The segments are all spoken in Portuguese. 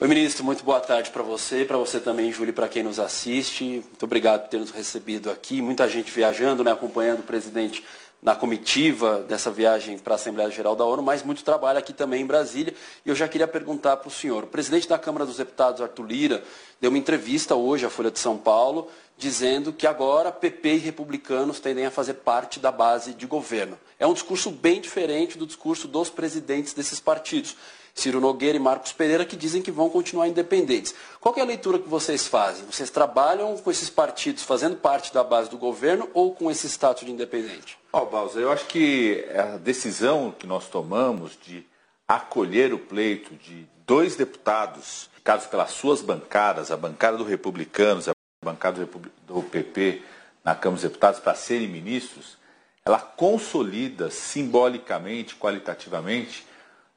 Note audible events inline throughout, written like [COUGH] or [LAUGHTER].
Oi, ministro, muito boa tarde para você, para você também, Júlio, para quem nos assiste. Muito obrigado por ter nos recebido aqui. Muita gente viajando, né, acompanhando o presidente na comitiva dessa viagem para a Assembleia Geral da ONU, mas muito trabalho aqui também em Brasília. E eu já queria perguntar para o senhor. O presidente da Câmara dos Deputados, Arthur Lira, deu uma entrevista hoje à Folha de São Paulo, dizendo que agora PP e republicanos tendem a fazer parte da base de governo. É um discurso bem diferente do discurso dos presidentes desses partidos. Ciro Nogueira e Marcos Pereira, que dizem que vão continuar independentes. Qual é a leitura que vocês fazem? Vocês trabalham com esses partidos fazendo parte da base do governo ou com esse status de independente? Ó, oh, Balsa, eu acho que a decisão que nós tomamos de acolher o pleito de dois deputados, casos pelas suas bancadas, a bancada do Republicanos a bancada do PP na Câmara dos Deputados, para serem ministros, ela consolida simbolicamente, qualitativamente,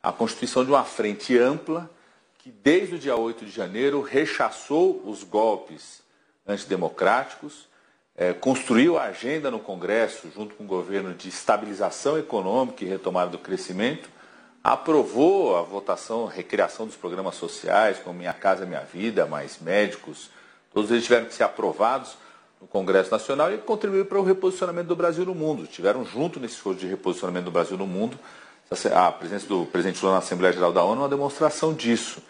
a constituição de uma frente ampla que, desde o dia 8 de janeiro, rechaçou os golpes antidemocráticos, é, construiu a agenda no Congresso, junto com o governo, de estabilização econômica e retomada do crescimento, aprovou a votação, a recriação dos programas sociais, como Minha Casa Minha Vida, mais médicos, todos eles tiveram que ser aprovados no Congresso Nacional e contribuíram para o reposicionamento do Brasil no mundo. Tiveram junto nesse esforço de reposicionamento do Brasil no mundo a presença do presidente Lula na Assembleia Geral da ONU é uma demonstração disso.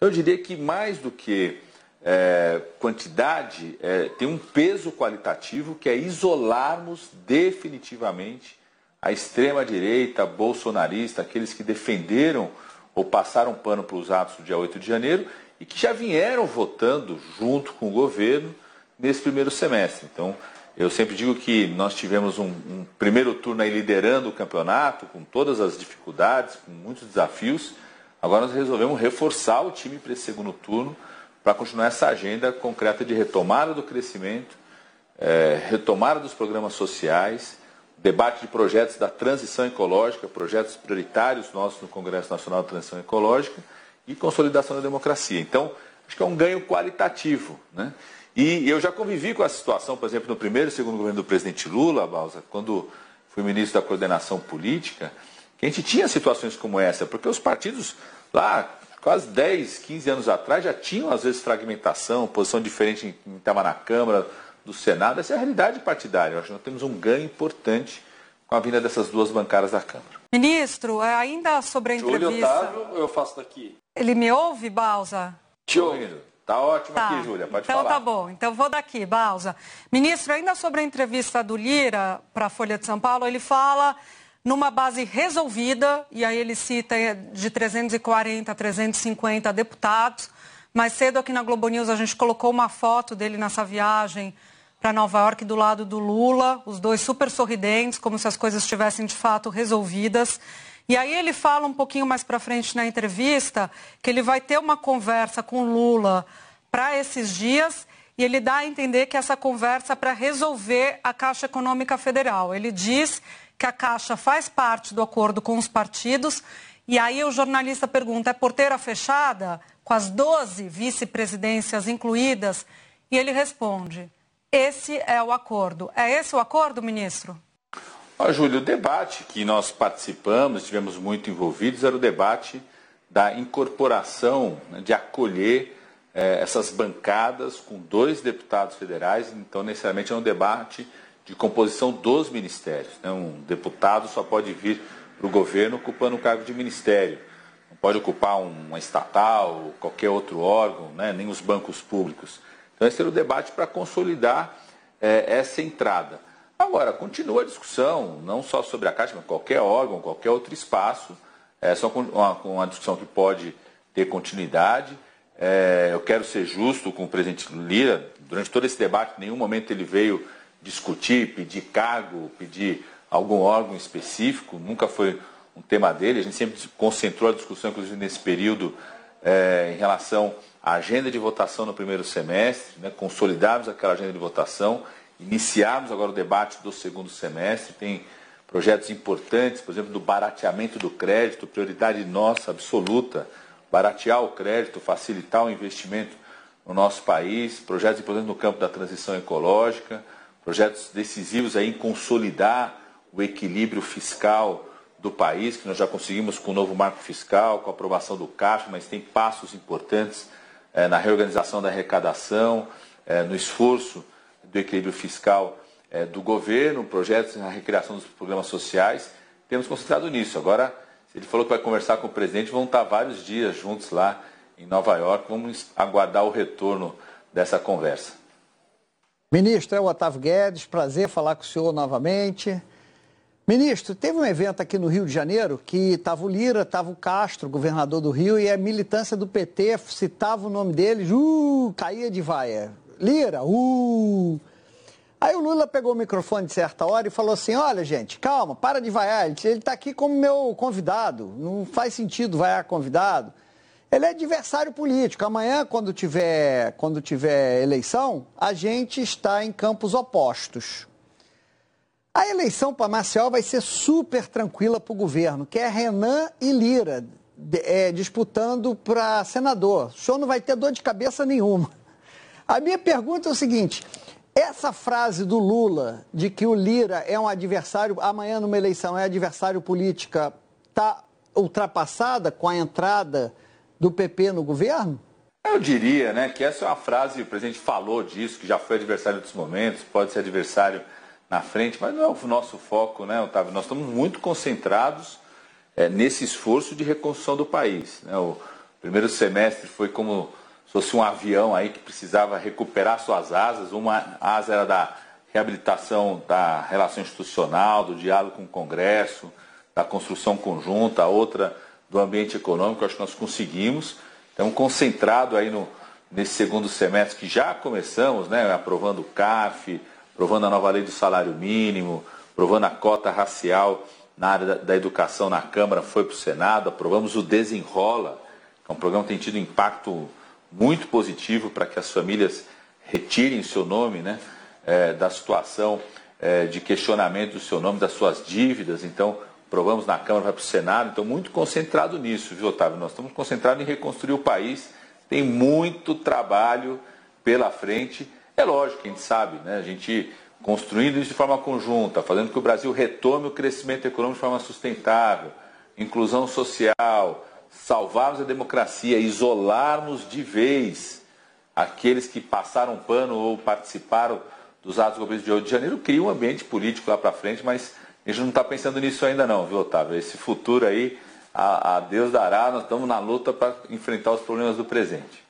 Eu diria que mais do que é, quantidade, é, tem um peso qualitativo que é isolarmos definitivamente a extrema-direita bolsonarista, aqueles que defenderam ou passaram pano para os atos do dia 8 de janeiro e que já vieram votando junto com o governo nesse primeiro semestre. Então, eu sempre digo que nós tivemos um, um, primeiro turno aí liderando o campeonato, com todas as dificuldades, com muitos desafios. Agora nós resolvemos reforçar o time para esse segundo turno, para continuar essa agenda concreta de retomada do crescimento, é, retomada dos programas sociais, debate de projetos da transição ecológica, projetos prioritários nossos no Congresso Nacional de Transição Ecológica e consolidação da democracia. Então, acho que é um ganho qualitativo. Né? E eu já convivi com a situação, por exemplo, no primeiro e segundo governo do presidente Lula, Balsa, quando fui ministro da coordenação política, que a gente tinha situações como essa, porque os partidos lá, quase 10, 15 anos atrás, já tinham às vezes fragmentação, posição diferente em quem estava na Câmara, do Senado. Essa é a realidade partidária. Eu acho que nós temos um ganho importante com a vinda dessas duas bancadas da Câmara. Ministro, ainda sobre a entrevista... Júlio Otávio, eu faço daqui. Ele me ouve, Balsa? Te ouvindo. Tá ótimo tá. aqui, Júlia, pode então, falar. Então tá bom, então vou daqui, Balsa. Ministro, ainda sobre a entrevista do Lira para a Folha de São Paulo, ele fala numa base resolvida, e aí ele cita de 340 a 350 deputados. Mais cedo aqui na Globo News a gente colocou uma foto dele nessa viagem para Nova York do lado do Lula, os dois super sorridentes, como se as coisas estivessem de fato resolvidas. E aí ele fala um pouquinho mais para frente na entrevista que ele vai ter uma conversa com Lula para esses dias e ele dá a entender que essa conversa é para resolver a Caixa Econômica Federal. Ele diz que a Caixa faz parte do acordo com os partidos e aí o jornalista pergunta: é porteira fechada, com as 12 vice-presidências incluídas? E ele responde: esse é o acordo. É esse o acordo, ministro? Ó, Júlio, o debate que nós participamos, estivemos muito envolvidos, era o debate da incorporação, né, de acolher eh, essas bancadas com dois deputados federais. Então, necessariamente, é um debate de composição dos ministérios. Né? Um deputado só pode vir para o governo ocupando um cargo de ministério. Não pode ocupar uma estatal, qualquer outro órgão, né? nem os bancos públicos. Então, esse era o debate para consolidar eh, essa entrada. Agora, continua a discussão, não só sobre a Caixa, mas qualquer órgão, qualquer outro espaço. É só uma, uma discussão que pode ter continuidade. É, eu quero ser justo com o presidente Lira. Durante todo esse debate, em nenhum momento ele veio discutir, pedir cargo, pedir algum órgão específico. Nunca foi um tema dele. A gente sempre concentrou a discussão, inclusive nesse período, é, em relação à agenda de votação no primeiro semestre, né, consolidarmos aquela agenda de votação Iniciamos agora o debate do segundo semestre, tem projetos importantes, por exemplo, do barateamento do crédito, prioridade nossa absoluta, baratear o crédito, facilitar o investimento no nosso país, projetos importantes no campo da transição ecológica, projetos decisivos aí em consolidar o equilíbrio fiscal do país, que nós já conseguimos com o novo marco fiscal, com a aprovação do CAF, mas tem passos importantes é, na reorganização da arrecadação, é, no esforço do equilíbrio fiscal é, do governo, projetos na recriação dos programas sociais. Temos concentrado nisso. Agora, ele falou que vai conversar com o presidente, vão estar vários dias juntos lá em Nova York. Vamos aguardar o retorno dessa conversa. Ministro, é o Otávio Guedes, prazer falar com o senhor novamente. Ministro, teve um evento aqui no Rio de Janeiro que estava o Lira, estava o Castro, governador do Rio, e a militância do PT citava o nome deles, uh, caía de vaia. Lira, uh. Aí o Lula pegou o microfone de certa hora e falou assim: olha, gente, calma, para de vaiar. Ele está aqui como meu convidado. Não faz sentido vaiar convidado. Ele é adversário político. Amanhã, quando tiver, quando tiver eleição, a gente está em campos opostos. A eleição para Marcial vai ser super tranquila para o governo, que é Renan e Lira é, disputando para senador. O senhor não vai ter dor de cabeça nenhuma. A minha pergunta é o seguinte: essa frase do Lula de que o Lira é um adversário, amanhã numa eleição é adversário política, está ultrapassada com a entrada do PP no governo? Eu diria né, que essa é uma frase, o presidente falou disso, que já foi adversário em outros momentos, pode ser adversário na frente, mas não é o nosso foco, né, Otávio? Nós estamos muito concentrados é, nesse esforço de reconstrução do país. Né? O primeiro semestre foi como fosse um avião aí que precisava recuperar suas asas. Uma asa era da reabilitação da relação institucional, do diálogo com o Congresso, da construção conjunta, a outra do ambiente econômico, acho que nós conseguimos. Então, concentrado aí no, nesse segundo semestre que já começamos, né, aprovando o CAF, aprovando a nova lei do salário mínimo, aprovando a cota racial na área da, da educação na Câmara, foi para o Senado, aprovamos o Desenrola, que é um programa que tem tido impacto muito positivo para que as famílias retirem seu nome né, é, da situação é, de questionamento do seu nome, das suas dívidas. Então, provamos na Câmara, vai para o Senado. Então, muito concentrado nisso, viu, Otávio? Nós estamos concentrados em reconstruir o país. Tem muito trabalho pela frente. É lógico, a gente sabe, né? A gente construindo isso de forma conjunta, fazendo com que o Brasil retome o crescimento econômico de forma sustentável, inclusão social, salvarmos a democracia, isolarmos de vez aqueles que passaram pano ou participaram dos atos governo de Rio de Janeiro, cria um ambiente político lá para frente, mas a gente não está pensando nisso ainda não, viu, Otávio? Esse futuro aí, a, a Deus dará, nós estamos na luta para enfrentar os problemas do presente.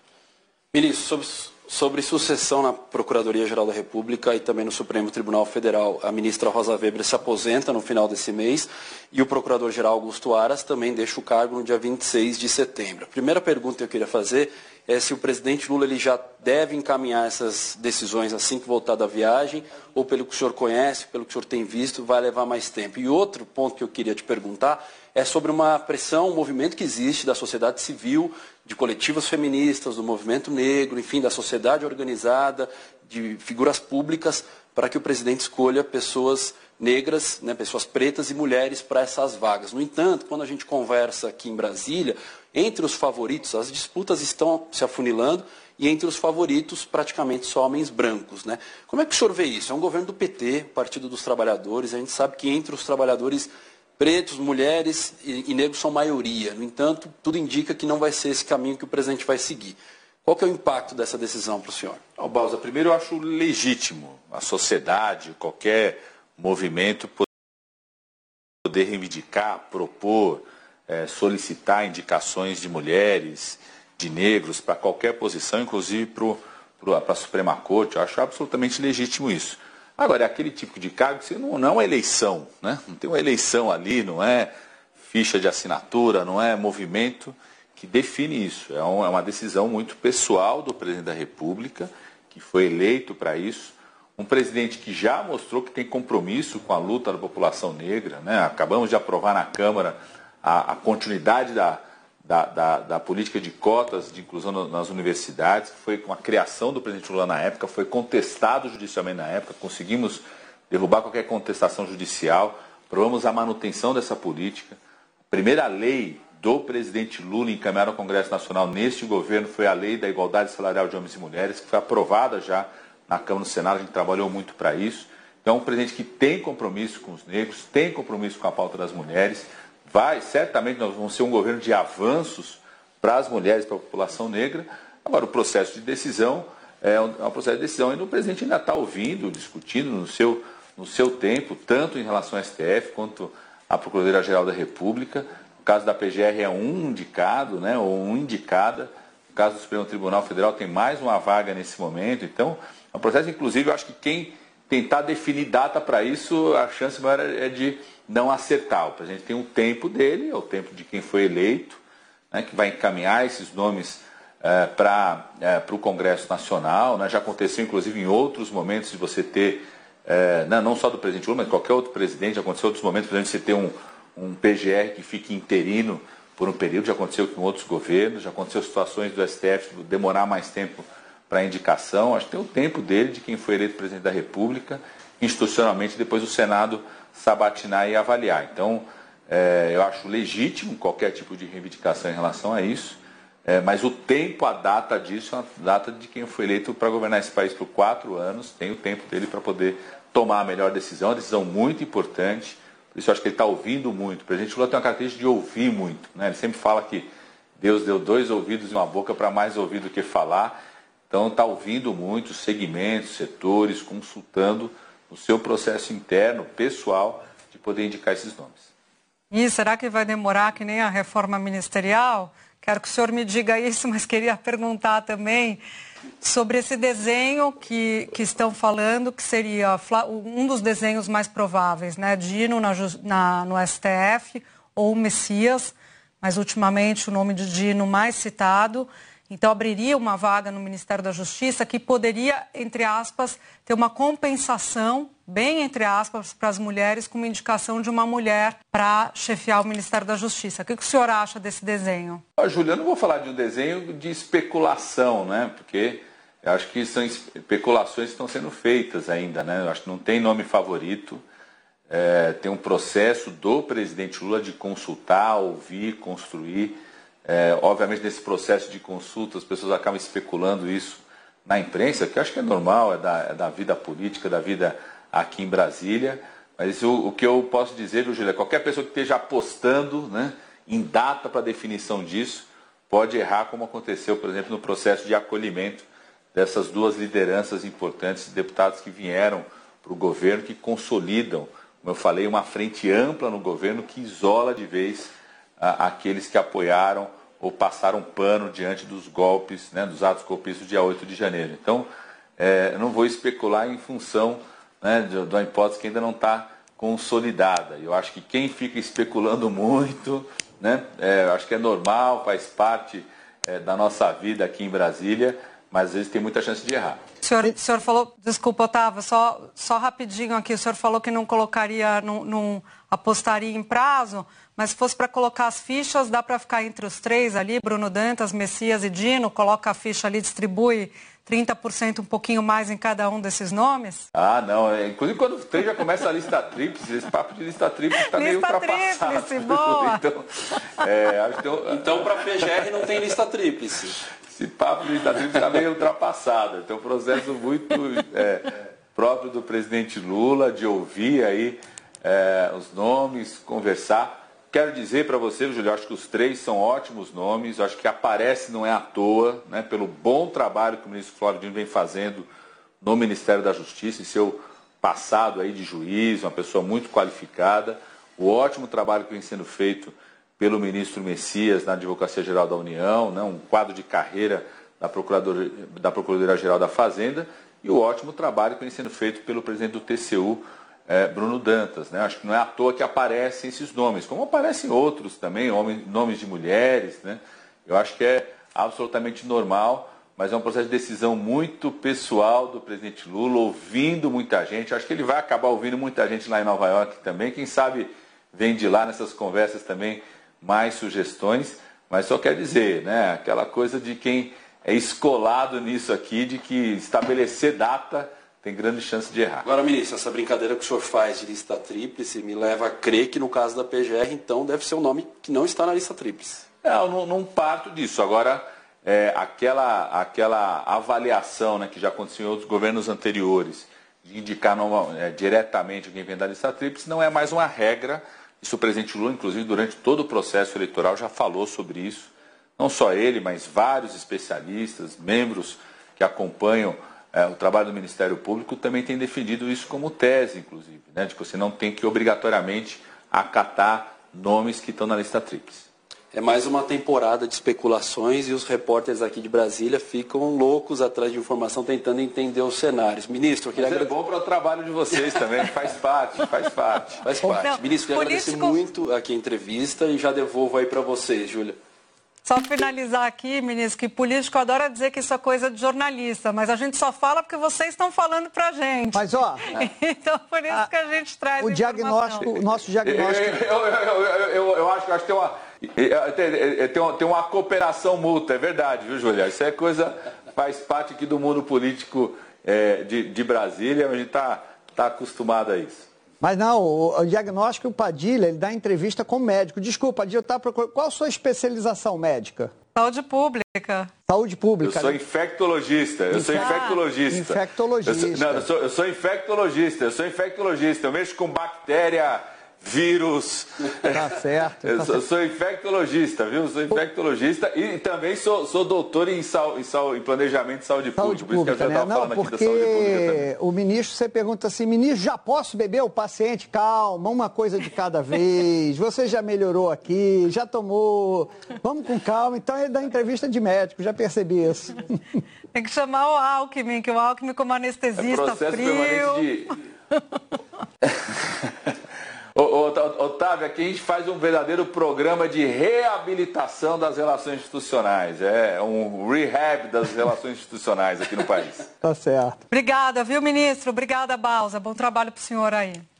Ministro, sobre Sobre sucessão na Procuradoria-Geral da República e também no Supremo Tribunal Federal, a ministra Rosa Weber se aposenta no final desse mês e o Procurador-Geral Augusto Aras também deixa o cargo no dia 26 de setembro. A primeira pergunta que eu queria fazer é se o presidente Lula ele já deve encaminhar essas decisões assim que voltar da viagem, ou pelo que o senhor conhece, pelo que o senhor tem visto, vai levar mais tempo. E outro ponto que eu queria te perguntar é sobre uma pressão, um movimento que existe da sociedade civil, de coletivas feministas, do movimento negro, enfim, da sociedade organizada, de figuras públicas, para que o presidente escolha pessoas negras, né, pessoas pretas e mulheres para essas vagas. No entanto, quando a gente conversa aqui em Brasília, entre os favoritos, as disputas estão se afunilando e entre os favoritos praticamente só homens brancos. Né? Como é que o senhor vê isso? É um governo do PT, Partido dos Trabalhadores, a gente sabe que entre os trabalhadores pretos, mulheres e, negros são maioria. No entanto, tudo indica que não vai ser esse caminho que o presidente vai seguir. Qual que é o impacto dessa decisão para o senhor? Oh, Balsa, primeiro eu acho legítimo a sociedade, qualquer movimento poder reivindicar, propor, é, solicitar indicações de mulheres, de negros para qualquer posição, inclusive para a Suprema Corte. Eu acho absolutamente legítimo isso. Agora, é aquele tipo de cargo que não, não é uma eleição, né? não tem uma eleição ali, não é ficha de assinatura, não é movimento que define isso. É, um, é uma decisão muito pessoal do presidente da República, que foi eleito para isso. Um presidente que já mostrou que tem compromisso com a luta da população negra. Né? Acabamos de aprovar na Câmara a, a continuidade da, da, da, da, política de cotas de inclusão nas universidades, que foi com a criação do presidente Lula na época, foi contestado judicialmente na época, conseguimos derrubar qualquer contestação judicial, aprovamos a manutenção dessa política. A primeira lei do presidente Lula encaminhada ao Congresso Nacional neste governo foi a lei da igualdade salarial de homens e mulheres, que foi aprovada já na Câmara no Senado, a gente trabalhou muito para isso. Então, um presidente que tem compromisso com os negros, tem compromisso com a pauta das mulheres, vai, certamente nós vamos ser um governo de avanços para as mulheres, para a população negra. Agora, o processo de decisão é um, é um processo de decisão e o presidente ainda está ouvindo, discutindo no seu, no seu tempo, tanto em relação ao STF quanto à Procuradoria-Geral da República. O caso da PGR é um indicado, né, ou um indicada. O caso do Supremo Tribunal Federal tem mais uma vaga nesse momento. Então, é um processo, inclusive, eu acho que quem tentar definir data para isso, a chance maior é de não acertar. O presidente tem um tempo dele, é o tempo de quem foi eleito, né, que vai encaminhar esses nomes é, para é, o Congresso Nacional. Né, já aconteceu, inclusive, em outros momentos de você ter, é, não, não, só do presidente Lula, mas qualquer outro presidente, já aconteceu outros momentos, por exemplo, você ter um, um PGR que fique interino por um período, já aconteceu com outros governos, já aconteceu situações do STF demorar mais tempo para indicação. Acho que tem o tempo dele, de quem foi eleito presidente da República, institucionalmente, depois o Senado sabatinar e avaliar. Então, é, eu acho legítimo qualquer tipo de reivindicação em relação a isso, é, mas o tempo, a data disso, é a data de quem foi eleito para governar esse país por quatro anos, tem o tempo dele para poder tomar a melhor decisão, uma decisão muito importante. Por isso eu acho que ele está ouvindo muito. O presidente Lula tem uma característica de ouvir muito. Né? Ele sempre fala que Deus deu dois ouvidos e uma boca para mais ouvir do que falar. Então está ouvindo muito segmentos, setores, consultando o seu processo interno, pessoal, de poder indicar esses nomes. E será que vai demorar que nem a reforma ministerial? Quero que o senhor me diga isso, [LAUGHS] mas queria perguntar também sobre esse desenho que, que estão falando, que seria um dos desenhos mais prováveis, né? Dino na, na, no STF ou Messias, mas ultimamente o nome de Dino mais citado. Então, abriria uma vaga no Ministério da Justiça que poderia, entre aspas, ter uma compensação, bem entre aspas, para as mulheres, com uma indicação de uma mulher para chefiar o Ministério da Justiça. O que, o senhor acha desse desenho? Ah, Julia, eu não vou falar de um desenho de especulação, né? Porque eu acho que são especulações que estão sendo feitas ainda, né? Eu acho que não tem nome favorito. É, tem um processo do presidente Lula de consultar, ouvir, construir é, obviamente, nesse processo de consulta, as pessoas acabam especulando isso na imprensa, que eu acho que é normal, é da, é da vida política, da vida aqui em Brasília. Mas o, o que eu posso dizer, viu, Júlia, qualquer pessoa que esteja apostando né, em data para definição disso, pode errar, como aconteceu, por exemplo, no processo de acolhimento dessas duas lideranças importantes, deputados que vieram para o governo, que consolidam, como eu falei, uma frente ampla no governo que isola de vez aqueles que apoiaram ou passaram pano diante dos golpes, né, dos atos golpistas do dia 8 de janeiro. Então, é, não vou especular em função né, de, de uma hipótese que ainda não está consolidada. Eu acho que quem fica especulando muito, né, é, acho que é normal, faz parte é, da nossa vida aqui em Brasília, mas às vezes tem muita chance de errar. O senhor, o senhor falou, desculpa, Otávio, só, só rapidinho aqui, o senhor falou que não colocaria, não, não apostaria em prazo, mas se fosse para colocar as fichas, dá para ficar entre os três ali, Bruno Dantas, Messias e Dino, coloca a ficha ali, distribui 30% um pouquinho mais em cada um desses nomes? Ah, não. É, inclusive quando o trem já começa a lista tríplice, esse papo de lista tríplice está meio ultrapassado. Lista tríplice, boa. [LAUGHS] então, é, tem... então para PGR não tem lista tríplice. Esse papo de lista tríplice está meio ultrapassado. Então, um processo muito é, próprio do presidente Lula de ouvir aí é, os nomes, conversar. Quero dizer para você, Júlio, acho que os três são ótimos nomes, acho que aparece não é à toa, né, pelo bom trabalho que o ministro Flávio Dino vem fazendo no Ministério da Justiça, em seu passado aí de juiz, uma pessoa muito qualificada, o ótimo trabalho que vem sendo feito pelo ministro Messias na Advocacia Geral da União, né, um quadro de carreira da Procuradoria, da Procuradoria Geral da Fazenda, e o ótimo trabalho que vem sendo feito pelo presidente do TCU, é, Bruno Dantas. Né? Acho que não é à toa que aparecem esses nomes, como aparecem outros também, homens, nomes de mulheres. Né? Eu acho que é absolutamente normal, mas é um processo de decisão muito pessoal do presidente Lula, ouvindo muita gente. Acho que ele vai acabar ouvindo muita gente lá em Nova York também. Quem sabe vem de lá nessas conversas também mais sugestões. Mas só quer dizer, né, aquela coisa de quem é escolado nisso aqui, de que estabelecer data tem grande chance de errar. Agora, ministro, essa brincadeira que o senhor faz de lista tríplice me leva a crer que no caso da PGR, então, deve ser um nome que não está na lista tríplice. Não, não, não parto disso. Agora, é, aquela, aquela avaliação né, que já aconteceu em outros governos anteriores, de indicar é, diretamente quem vem da lista tríplice, não é mais uma regra. Isso o presidente Lula, inclusive, durante todo o processo eleitoral já falou sobre isso. Não só ele, mas vários especialistas, membros que acompanham é, o trabalho do Ministério Público também têm defendido isso como tese, inclusive, né, de que você não tem que obrigatoriamente acatar nomes que estão na lista TRIPS. É mais uma temporada de especulações e os repórteres aqui de Brasília ficam loucos atrás de informação tentando entender os cenários. Ministro, eu queria Mas é bom para o trabalho de vocês também, [LAUGHS] faz parte, faz parte. Faz parte. Não, Ministro, queria político... agradecer muito aqui a entrevista e já devolvo aí para vocês, Júlia. Só finalizar aqui, ministro, que político adora dizer que isso é coisa de jornalista, mas a gente só fala porque vocês estão falando pra gente. Mas, ó. [LAUGHS] então, por isso a, que a gente traz. O diagnóstico, o nosso diagnóstico. Eu, eu, eu, eu, eu acho, acho que tem uma, tem, uma, tem uma cooperação mútua, é verdade, viu, Julia? Isso é coisa, faz parte aqui do mundo político é, de, de Brasília, a gente está tá acostumado a isso. Mas não, o, o diagnóstico, o Padilha, ele dá entrevista com médico. Desculpa, Padilha, tá procurando. Qual a sua especialização médica? Saúde pública. Saúde pública. Eu sou infectologista. Eu sou infectologista. Infectologista. Eu sou, não, eu sou, eu sou infectologista. Eu sou infectologista. Eu mexo com bactéria vírus. Tá certo. Eu tá sou, certo. sou, infectologista, viu? Sou infectologista e também sou, sou doutor em, sal, em, sal, em planejamento de saúde, saúde pública. pública. Né? Não, porque o ministro, você pergunta assim, ministro, já posso beber? O paciente, calma, uma coisa de cada [LAUGHS] vez. Você já melhorou aqui, já tomou. Vamos com calma. Então ele dá entrevista de médico, já percebi isso. [LAUGHS] Tem que chamar o Alckmin, que o Alckmin como anestesista é processo frio. permanente de... [LAUGHS] Otávio, aqui a gente faz um verdadeiro programa de reabilitação das relações institucionais. É um rehab das relações institucionais aqui no país. Tá certo. Obrigada, viu, ministro? Obrigada, Balsa. Bom trabalho para o senhor aí.